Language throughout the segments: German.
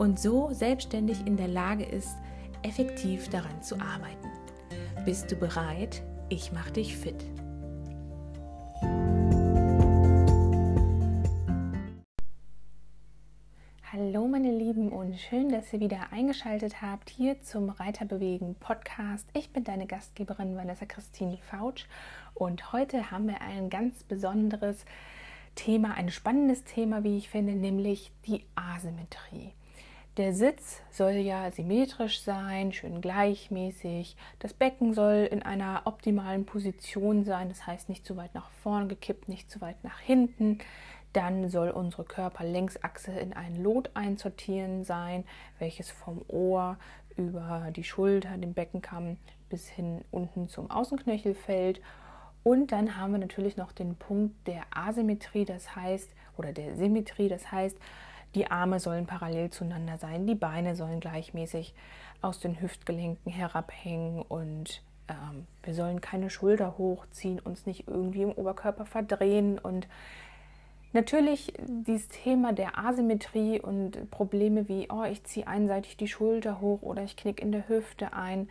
und so selbstständig in der Lage ist, effektiv daran zu arbeiten. Bist du bereit? Ich mache dich fit. Hallo meine Lieben und schön, dass ihr wieder eingeschaltet habt hier zum Reiterbewegen Podcast. Ich bin deine Gastgeberin Vanessa Christine Fautsch und heute haben wir ein ganz besonderes Thema, ein spannendes Thema, wie ich finde, nämlich die Asymmetrie. Der Sitz soll ja symmetrisch sein, schön gleichmäßig. Das Becken soll in einer optimalen Position sein, das heißt nicht zu weit nach vorn gekippt, nicht zu weit nach hinten. Dann soll unsere Körperlängsachse in ein Lot einsortieren sein, welches vom Ohr über die Schulter, den Beckenkamm bis hin unten zum Außenknöchel fällt. Und dann haben wir natürlich noch den Punkt der Asymmetrie, das heißt, oder der Symmetrie, das heißt, die Arme sollen parallel zueinander sein, die Beine sollen gleichmäßig aus den Hüftgelenken herabhängen und ähm, wir sollen keine Schulter hochziehen, uns nicht irgendwie im Oberkörper verdrehen und Natürlich dieses Thema der Asymmetrie und Probleme wie, oh, ich ziehe einseitig die Schulter hoch oder ich knick in der Hüfte ein.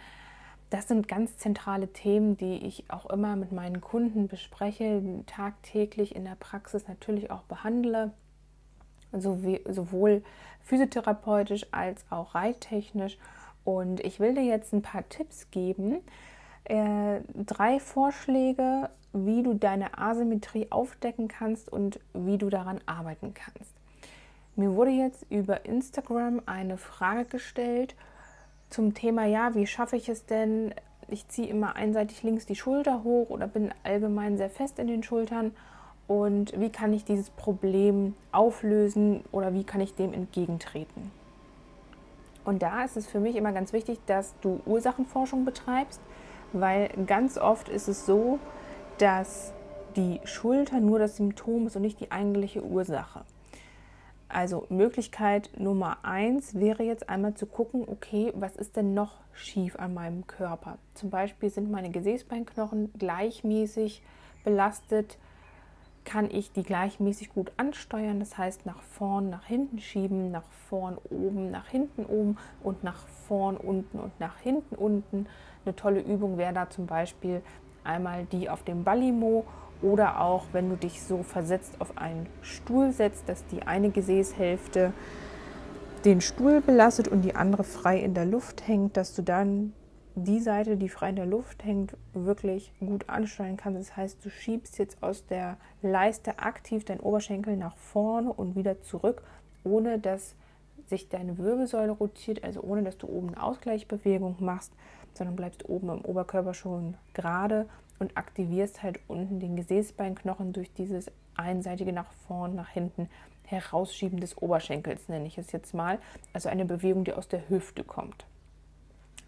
Das sind ganz zentrale Themen, die ich auch immer mit meinen Kunden bespreche, tagtäglich in der Praxis natürlich auch behandle sowohl physiotherapeutisch als auch reittechnisch. Und ich will dir jetzt ein paar Tipps geben, äh, drei Vorschläge, wie du deine Asymmetrie aufdecken kannst und wie du daran arbeiten kannst. Mir wurde jetzt über Instagram eine Frage gestellt zum Thema, ja, wie schaffe ich es denn? Ich ziehe immer einseitig links die Schulter hoch oder bin allgemein sehr fest in den Schultern und wie kann ich dieses Problem auflösen oder wie kann ich dem entgegentreten. Und da ist es für mich immer ganz wichtig, dass du Ursachenforschung betreibst, weil ganz oft ist es so, dass die Schulter nur das Symptom ist und nicht die eigentliche Ursache. Also Möglichkeit Nummer eins wäre jetzt einmal zu gucken, okay, was ist denn noch schief an meinem Körper? Zum Beispiel sind meine Gesäßbeinknochen gleichmäßig belastet, kann ich die gleichmäßig gut ansteuern. Das heißt, nach vorn, nach hinten schieben, nach vorn oben, nach hinten oben und nach vorn unten und nach hinten unten. Eine tolle Übung wäre da zum Beispiel einmal die auf dem Ballimo oder auch, wenn du dich so versetzt auf einen Stuhl setzt, dass die eine Gesäßhälfte den Stuhl belastet und die andere frei in der Luft hängt, dass du dann die Seite, die frei in der Luft hängt, wirklich gut ansteuern kannst. Das heißt, du schiebst jetzt aus der Leiste aktiv deinen Oberschenkel nach vorne und wieder zurück, ohne dass sich deine Wirbelsäule rotiert, also ohne dass du oben eine Ausgleichsbewegung machst, sondern bleibst oben im Oberkörper schon gerade und aktivierst halt unten den Gesäßbeinknochen durch dieses einseitige nach vorn, nach hinten herausschieben des Oberschenkels, nenne ich es jetzt mal. Also eine Bewegung, die aus der Hüfte kommt.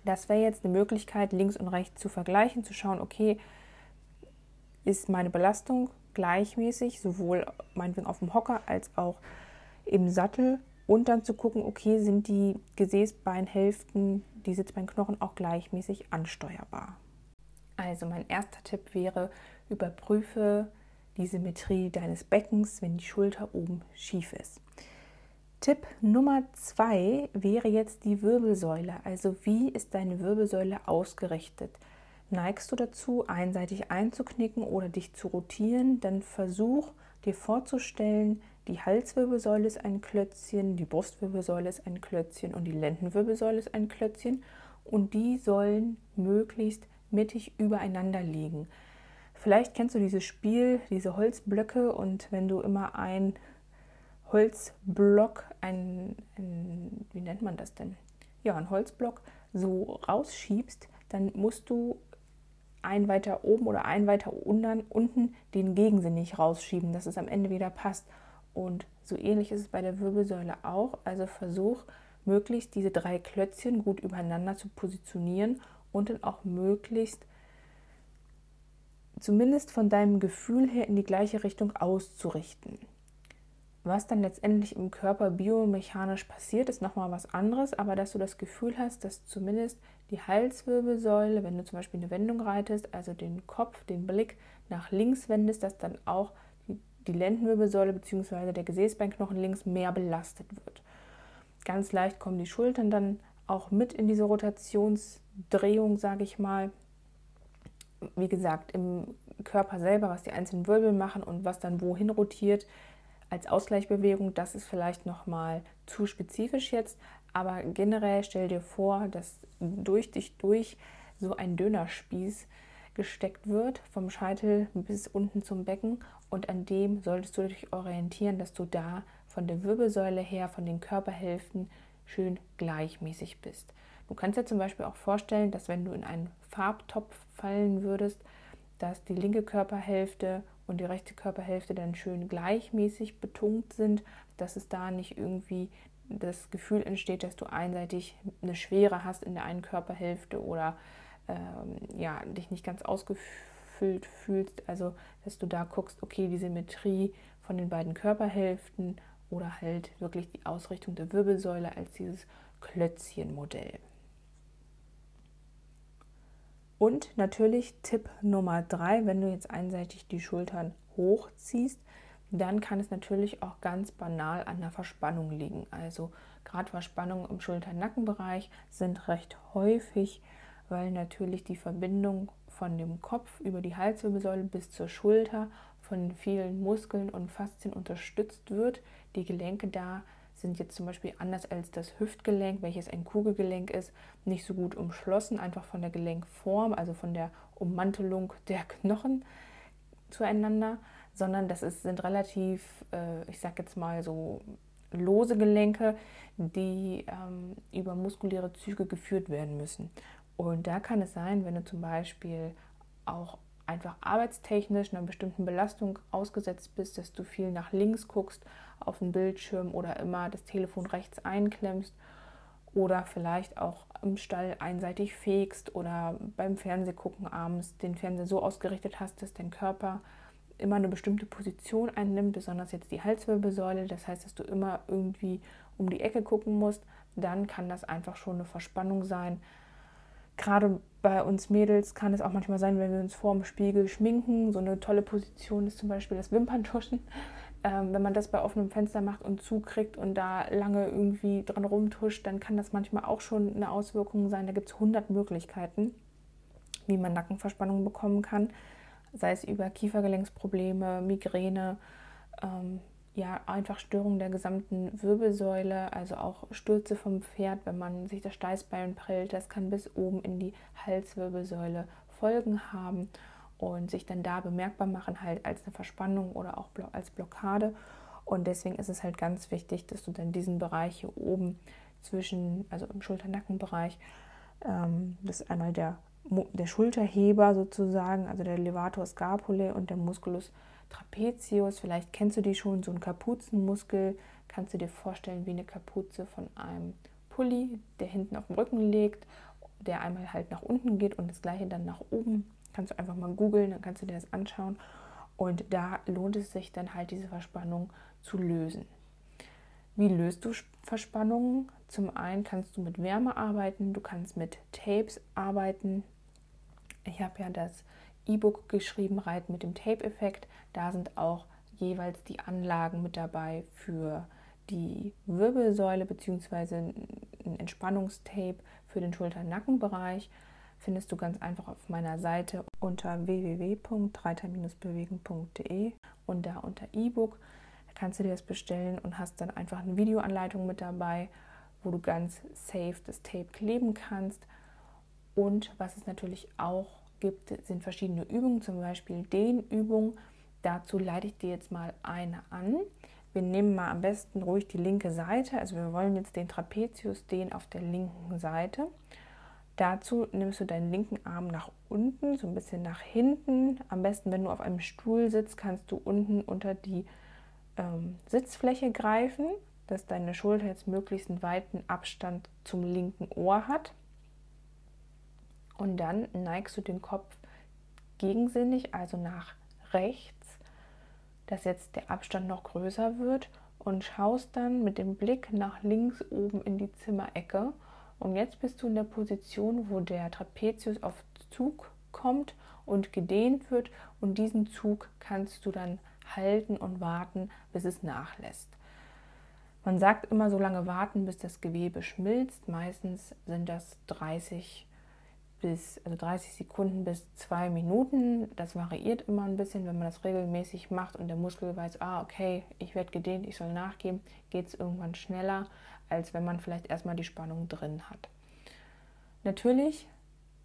Das wäre jetzt eine Möglichkeit, links und rechts zu vergleichen, zu schauen, okay, ist meine Belastung gleichmäßig, sowohl meinetwegen auf dem Hocker als auch im Sattel und dann zu gucken, okay, sind die Gesäßbeinhälften, die Sitzbeinknochen auch gleichmäßig ansteuerbar. Also mein erster Tipp wäre, überprüfe die Symmetrie deines Beckens, wenn die Schulter oben schief ist. Tipp Nummer zwei wäre jetzt die Wirbelsäule. Also wie ist deine Wirbelsäule ausgerichtet? Neigst du dazu, einseitig einzuknicken oder dich zu rotieren, dann versuch dir vorzustellen, die Halswirbelsäule ist ein Klötzchen, die Brustwirbelsäule ist ein Klötzchen und die Lendenwirbelsäule ist ein Klötzchen und die sollen möglichst mittig übereinander liegen. Vielleicht kennst du dieses Spiel, diese Holzblöcke und wenn du immer ein Holzblock, ein, ein, wie nennt man das denn? Ja, ein Holzblock so rausschiebst, dann musst du ein weiter oben oder ein weiter unten, unten den Gegensinn nicht rausschieben, dass es am Ende wieder passt. Und so ähnlich ist es bei der Wirbelsäule auch. Also versuch möglichst diese drei Klötzchen gut übereinander zu positionieren und dann auch möglichst zumindest von deinem Gefühl her in die gleiche Richtung auszurichten. Was dann letztendlich im Körper biomechanisch passiert, ist nochmal was anderes, aber dass du das Gefühl hast, dass zumindest die Halswirbelsäule, wenn du zum Beispiel eine Wendung reitest, also den Kopf, den Blick nach links wendest, dass dann auch die, Lendenwirbelsäule bzw. der Gesäßbeinknochen links mehr belastet wird. Ganz leicht kommen die Schultern dann auch mit in diese Rotationsdrehung, sage ich mal. Wie gesagt, im Körper selber, was die einzelnen Wirbel machen und was dann wohin rotiert, als Ausgleichbewegung, das ist vielleicht nochmal zu spezifisch jetzt, aber generell stell dir vor, dass durch dich durch so ein Dönerspieß gesteckt wird, vom Scheitel bis unten zum Becken und an dem solltest du dich orientieren, dass du da von der Wirbelsäule her, von den Körperhälften schön gleichmäßig bist. Du kannst dir zum Beispiel auch vorstellen, dass wenn du in einen Farbtopf fallen würdest, dass die linke Körperhälfte und die rechte Körperhälfte dann schön gleichmäßig betunkt sind, dass es da nicht irgendwie das Gefühl entsteht, dass du einseitig eine Schwere hast in der einen Körperhälfte oder ähm, ja, dich nicht ganz ausgefüllt fühlst. Also, dass du da guckst, okay, die Symmetrie von den beiden Körperhälften oder halt wirklich die Ausrichtung der Wirbelsäule als dieses Klötzchenmodell. Und natürlich Tipp Nummer drei, wenn du jetzt einseitig die Schultern hochziehst, dann kann es natürlich auch ganz banal an der Verspannung liegen. Also gerade Verspannungen im Schulter-Nackenbereich sind recht häufig, weil natürlich die Verbindung von dem Kopf über die Halswirbelsäule bis zur Schulter von vielen Muskeln und Faszien unterstützt wird. Die Gelenke da sind jetzt zum Beispiel anders als das Hüftgelenk, welches ein Kugelgelenk ist, nicht so gut umschlossen, einfach von der Gelenkform, also von der Ummantelung der Knochen zueinander, sondern das ist, sind relativ, äh, ich sag jetzt mal so lose Gelenke, die ähm, über muskuläre Züge geführt werden müssen. Und da kann es sein, wenn du zum Beispiel auch einfach arbeitstechnisch einer bestimmten Belastung ausgesetzt bist, dass du viel nach links guckst auf den Bildschirm oder immer das Telefon rechts einklemmst oder vielleicht auch im Stall einseitig fegst oder beim Fernsehgucken abends den Fernseher so ausgerichtet hast, dass dein Körper immer eine bestimmte Position einnimmt, besonders jetzt die Halswirbelsäule, das heißt, dass du immer irgendwie um die Ecke gucken musst, dann kann das einfach schon eine Verspannung sein. Gerade bei uns Mädels kann es auch manchmal sein, wenn wir uns vor dem Spiegel schminken. So eine tolle Position ist zum Beispiel das Wimperntuschen. Ähm, wenn man das bei offenem Fenster macht und zukriegt und da lange irgendwie dran rumtuscht, dann kann das manchmal auch schon eine Auswirkung sein. Da gibt es 100 Möglichkeiten, wie man Nackenverspannung bekommen kann. Sei es über Kiefergelenksprobleme, Migräne, ähm, ja, einfach Störung der gesamten Wirbelsäule, also auch Stürze vom Pferd, wenn man sich das Steißbein prellt. Das kann bis oben in die Halswirbelsäule Folgen haben und sich dann da bemerkbar machen, halt als eine Verspannung oder auch als Blockade. Und deswegen ist es halt ganz wichtig, dass du dann diesen Bereich hier oben zwischen, also im Schulter-Nackenbereich, ähm, das ist einmal der, der Schulterheber sozusagen, also der Levator scapulae und der Musculus trapezius. Vielleicht kennst du die schon, so ein Kapuzenmuskel. Kannst du dir vorstellen wie eine Kapuze von einem Pulli, der hinten auf dem Rücken liegt, der einmal halt nach unten geht und das gleiche dann nach oben Kannst du einfach mal googeln, dann kannst du dir das anschauen. Und da lohnt es sich dann halt, diese Verspannung zu lösen. Wie löst du Verspannungen? Zum einen kannst du mit Wärme arbeiten, du kannst mit Tapes arbeiten. Ich habe ja das E-Book geschrieben, Reit mit dem Tape-Effekt. Da sind auch jeweils die Anlagen mit dabei für die Wirbelsäule bzw. ein Entspannungstape für den Schulter-Nackenbereich findest du ganz einfach auf meiner Seite unter www.reiter-bewegen.de und da unter E-Book kannst du dir das bestellen und hast dann einfach eine Videoanleitung mit dabei, wo du ganz safe das Tape kleben kannst. Und was es natürlich auch gibt, sind verschiedene Übungen, zum Beispiel Dehnübungen. Dazu leite ich dir jetzt mal eine an. Wir nehmen mal am besten ruhig die linke Seite. Also wir wollen jetzt den Trapezius dehnen auf der linken Seite. Dazu nimmst du deinen linken Arm nach unten, so ein bisschen nach hinten. Am besten, wenn du auf einem Stuhl sitzt, kannst du unten unter die ähm, Sitzfläche greifen. dass deine Schulter jetzt möglichst einen weiten Abstand zum linken Ohr hat. Und dann neigst du den Kopf gegensinnig, also nach rechts, dass jetzt der Abstand noch größer wird und schaust dann mit dem Blick nach links oben in die Zimmerecke. Und jetzt bist du in der Position, wo der Trapezius auf Zug kommt und gedehnt wird und diesen Zug kannst du dann halten und warten, bis es nachlässt. Man sagt immer so lange warten, bis das Gewebe schmilzt. Meistens sind das 30 bis also 30 Sekunden bis zwei Minuten. Das variiert immer ein bisschen, wenn man das regelmäßig macht und der Muskel weiß, ah, okay, ich werde gedehnt, ich soll nachgeben, geht es irgendwann schneller, als wenn man vielleicht erstmal die Spannung drin hat. Natürlich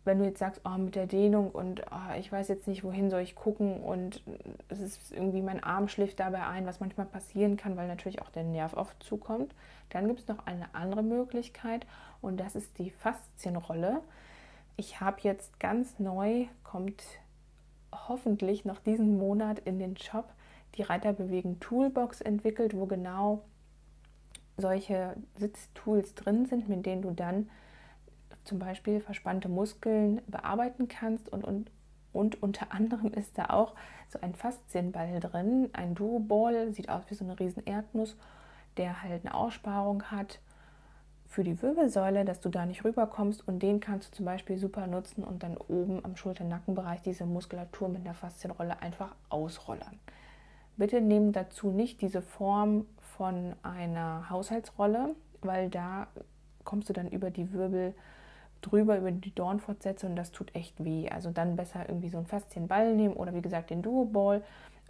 wenn du jetzt sagst, oh, mit der Dehnung und oh, ich weiß jetzt nicht, wohin soll ich gucken und es ist irgendwie mein Arm schläft dabei ein, was manchmal passieren kann, weil natürlich auch der Nerv oft zukommt, dann gibt es noch eine andere Möglichkeit und das ist die Faszienrolle. Ich habe jetzt ganz neu, kommt hoffentlich noch diesen Monat in den Shop, die Reiterbewegen Toolbox entwickelt, wo genau solche Sitztools drin sind, mit denen du dann zum Beispiel verspannte Muskeln bearbeiten kannst und, und, und unter anderem ist da auch so ein Faszienball drin, ein Duo-Ball, sieht aus wie so eine riesen Erdnuss, der halt eine Aussparung hat für die Wirbelsäule, dass du da nicht rüberkommst und den kannst du zum Beispiel super nutzen und dann oben am Schulter-Nackenbereich diese Muskulatur mit einer Faszienrolle einfach ausrollern. Bitte nehmen dazu nicht diese Form von einer Haushaltsrolle, weil da kommst du dann über die Wirbel drüber über die Dornfortsätze und das tut echt weh. Also dann besser irgendwie so einen Faszienball nehmen oder wie gesagt den Duo-Ball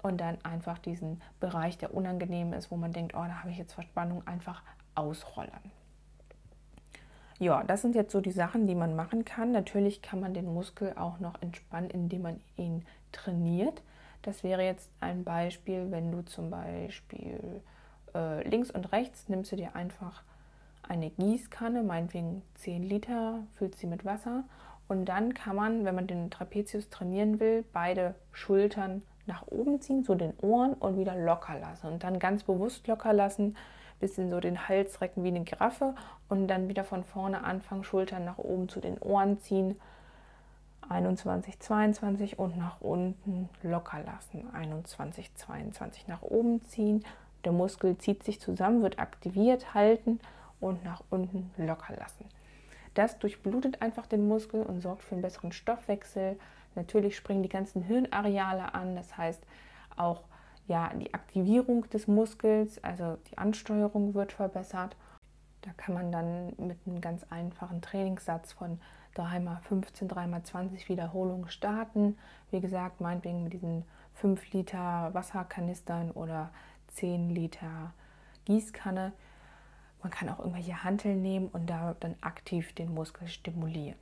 und dann einfach diesen Bereich, der unangenehm ist, wo man denkt, oh, da habe ich jetzt Verspannung, einfach ausrollern. Ja, das sind jetzt so die Sachen, die man machen kann. Natürlich kann man den Muskel auch noch entspannen, indem man ihn trainiert. Das wäre jetzt ein Beispiel, wenn du zum Beispiel äh, links und rechts nimmst du dir einfach eine Gießkanne, meinetwegen 10 Liter, füllt sie mit Wasser und dann kann man, wenn man den Trapezius trainieren will, beide Schultern nach oben ziehen, so den Ohren und wieder locker lassen und dann ganz bewusst locker lassen, bisschen so den Hals recken wie eine Giraffe und dann wieder von vorne anfangen, Schultern nach oben zu den Ohren ziehen. 21, 22 und nach unten locker lassen. 21, 22 nach oben ziehen. Der Muskel zieht sich zusammen, wird aktiviert, halten und nach unten locker lassen. Das durchblutet einfach den Muskel und sorgt für einen besseren Stoffwechsel. Natürlich springen die ganzen Hirnareale an, das heißt auch ja, die Aktivierung des Muskels, also die Ansteuerung wird verbessert. Da kann man dann mit einem ganz einfachen Trainingssatz von 3x15, 3x20 Wiederholungen starten. Wie gesagt, meinetwegen mit diesen 5 Liter Wasserkanistern oder 10 Liter Gießkanne. Man kann auch irgendwelche Hanteln nehmen und da dann aktiv den Muskel stimulieren.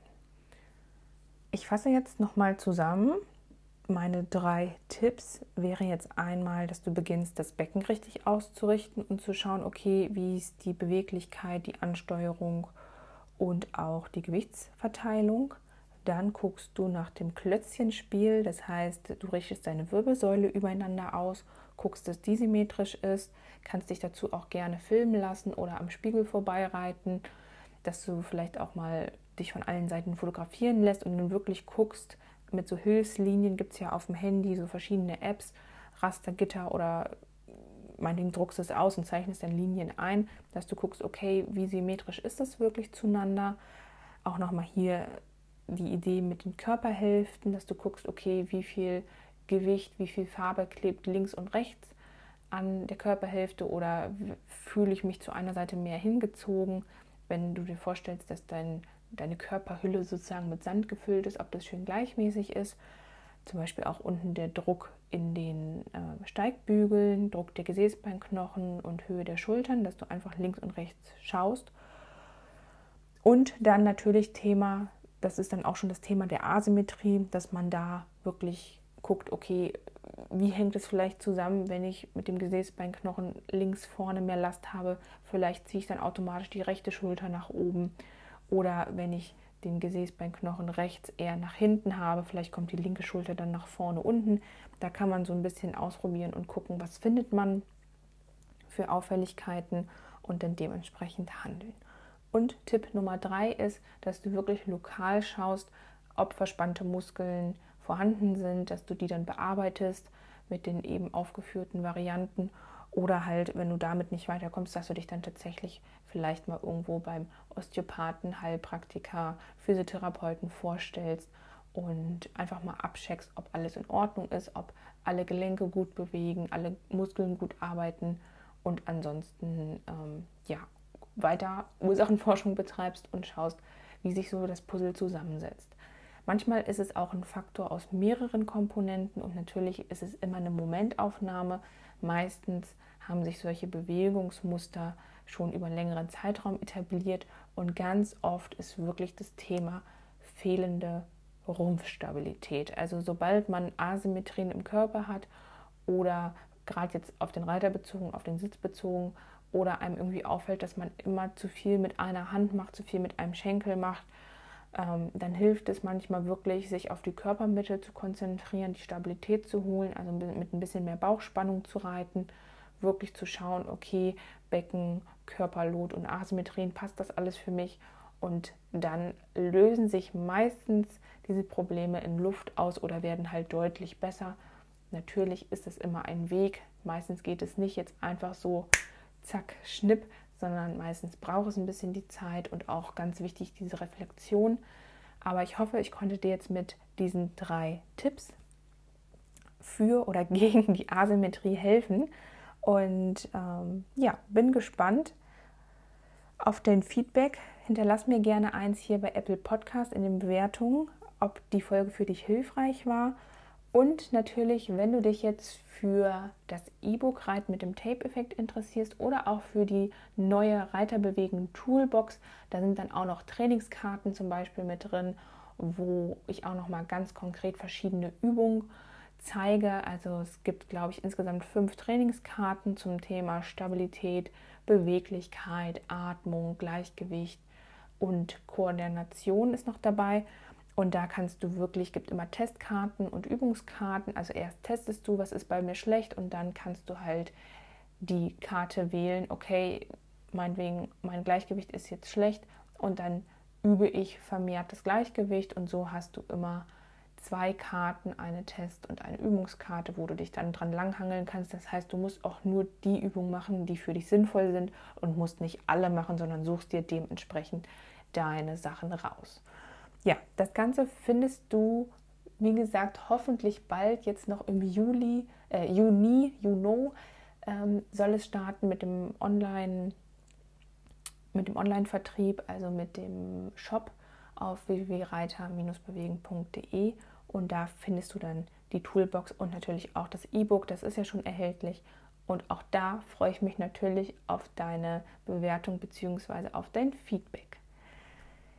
Ich fasse jetzt nochmal zusammen. Meine drei Tipps wäre jetzt einmal, dass du beginnst, das Becken richtig auszurichten und zu schauen, okay, wie ist die Beweglichkeit, die Ansteuerung und auch die Gewichtsverteilung. Dann guckst du nach dem Klötzchenspiel, das heißt, du richtest deine Wirbelsäule übereinander aus, guckst, dass die symmetrisch ist, kannst dich dazu auch gerne filmen lassen oder am Spiegel vorbeireiten, dass du vielleicht auch mal dich von allen Seiten fotografieren lässt und dann wirklich guckst, mit so Hilfslinien gibt es ja auf dem Handy so verschiedene Apps, Rastergitter oder meinetwegen druckst es aus und zeichnest dann Linien ein, dass du guckst, okay, wie symmetrisch ist das wirklich zueinander. Auch nochmal hier die Idee mit den Körperhälften, dass du guckst, okay, wie viel Gewicht, wie viel Farbe klebt links und rechts an der Körperhälfte oder fühle ich mich zu einer Seite mehr hingezogen, wenn du dir vorstellst, dass dein, deine Körperhülle sozusagen mit Sand gefüllt ist, ob das schön gleichmäßig ist. Zum Beispiel auch unten der Druck in den äh, Steigbügeln, Druck der Gesäßbeinknochen und Höhe der Schultern, dass du einfach links und rechts schaust. Und dann natürlich Thema das ist dann auch schon das Thema der Asymmetrie, dass man da wirklich guckt, okay, wie hängt es vielleicht zusammen, wenn ich mit dem Gesäßbeinknochen links vorne mehr Last habe, vielleicht ziehe ich dann automatisch die rechte Schulter nach oben oder wenn ich den Gesäßbeinknochen rechts eher nach hinten habe, vielleicht kommt die linke Schulter dann nach vorne unten. Da kann man so ein bisschen ausprobieren und gucken, was findet man für Auffälligkeiten und dann dementsprechend handeln. Und Tipp Nummer drei ist, dass du wirklich lokal schaust, ob verspannte Muskeln vorhanden sind, dass du die dann bearbeitest mit den eben aufgeführten Varianten oder halt, wenn du damit nicht weiterkommst, dass du dich dann tatsächlich vielleicht mal irgendwo beim Osteopathen, Heilpraktiker, Physiotherapeuten vorstellst und einfach mal abcheckst, ob alles in Ordnung ist, ob alle Gelenke gut bewegen, alle Muskeln gut arbeiten und ansonsten ähm, ja, weiter Ursachenforschung betreibst und schaust, wie sich so das Puzzle zusammensetzt. Manchmal ist es auch ein Faktor aus mehreren Komponenten und natürlich ist es immer eine Momentaufnahme. Meistens haben sich solche Bewegungsmuster schon über einen längeren Zeitraum etabliert und ganz oft ist wirklich das Thema fehlende Rumpfstabilität. Also sobald man Asymmetrien im Körper hat oder gerade jetzt auf den Reiter bezogen, auf den Sitz bezogen oder einem irgendwie auffällt, dass man immer zu viel mit einer Hand macht, zu viel mit einem Schenkel macht, ähm, dann hilft es manchmal wirklich, sich auf die Körpermitte zu konzentrieren, die Stabilität zu holen, also mit ein bisschen mehr Bauchspannung zu reiten, wirklich zu schauen, okay, Becken, Körperlot und Asymmetrien, passt das alles für mich? Und dann lösen sich meistens diese Probleme in Luft aus oder werden halt deutlich besser. Natürlich ist es immer ein Weg. Meistens geht es nicht jetzt einfach so zack, schnipp, sondern meistens braucht es ein bisschen die Zeit und auch ganz wichtig diese Reflexion. Aber ich hoffe, ich konnte dir jetzt mit diesen drei Tipps für oder gegen die Asymmetrie helfen. Und ähm, ja, bin gespannt auf dein Feedback. Hinterlass mir gerne eins hier bei Apple Podcast in den Bewertungen, ob die Folge für dich hilfreich war und natürlich, wenn du dich jetzt für das E-Book Reiten mit dem Tape-Effekt interessierst oder auch für die neue Reiterbewegen Toolbox, da sind dann auch noch Trainingskarten zum Beispiel mit drin, wo ich auch noch mal ganz konkret verschiedene Übungen zeige. Also es gibt, glaube ich, insgesamt fünf Trainingskarten zum Thema Stabilität, Beweglichkeit, Atmung, Gleichgewicht und Koordination ist noch dabei. Und da kannst du wirklich, gibt immer Testkarten und Übungskarten. Also erst testest du, was ist bei mir schlecht und dann kannst du halt die Karte wählen, okay, meinetwegen, mein Gleichgewicht ist jetzt schlecht und dann übe ich vermehrt das Gleichgewicht und so hast du immer zwei Karten, eine Test- und eine Übungskarte, wo du dich dann dran langhangeln kannst. Das heißt, du musst auch nur die Übungen machen, die für dich sinnvoll sind und musst nicht alle machen, sondern suchst dir dementsprechend deine Sachen raus. Ja, das Ganze findest du, wie gesagt, hoffentlich bald, jetzt noch im Juli, äh, Juni, Juno, ähm, soll es starten mit dem Online, mit dem Online-Vertrieb, also mit dem Shop auf www.reiter-bewegen.de und da findest du dann die Toolbox und natürlich auch das E-Book, das ist ja schon erhältlich. Und auch da freue ich mich natürlich auf deine Bewertung bzw. auf dein Feedback.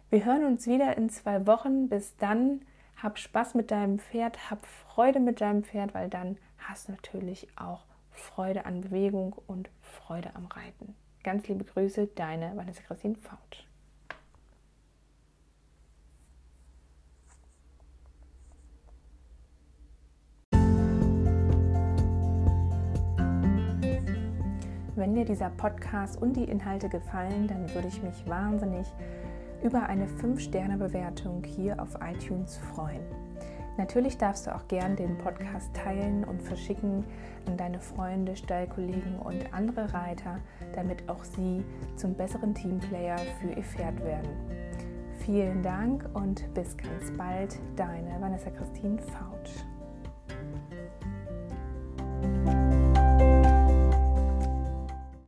Wir hören uns wieder in zwei Wochen. Bis dann, hab Spaß mit deinem Pferd, hab Freude mit deinem Pferd, weil dann hast du natürlich auch Freude an Bewegung und Freude am Reiten. Ganz liebe Grüße, deine Vanessa Christine Fautsch. Wenn dir dieser Podcast und die Inhalte gefallen, dann würde ich mich wahnsinnig über eine 5-Sterne-Bewertung hier auf iTunes freuen. Natürlich darfst du auch gern den Podcast teilen und verschicken an deine Freunde, Stallkollegen und andere Reiter, damit auch sie zum besseren Teamplayer für ihr Pferd werden. Vielen Dank und bis ganz bald, deine Vanessa Christine Fautsch.